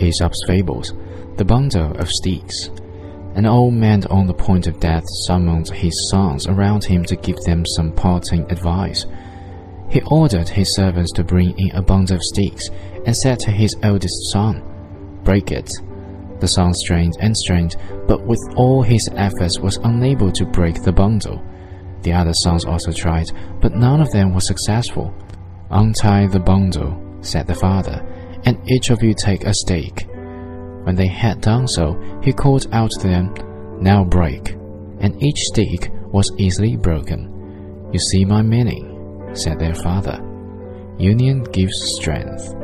Aesop's Fables, The Bundle of Sticks. An old man on the point of death summoned his sons around him to give them some parting advice. He ordered his servants to bring in a bundle of sticks and said to his eldest son, Break it. The son strained and strained, but with all his efforts was unable to break the bundle. The other sons also tried, but none of them was successful. Untie the bundle, said the father, and each of you take a stake. When they had done so, he called out to them, Now break. And each stake was easily broken. You see my meaning, said their father. Union gives strength.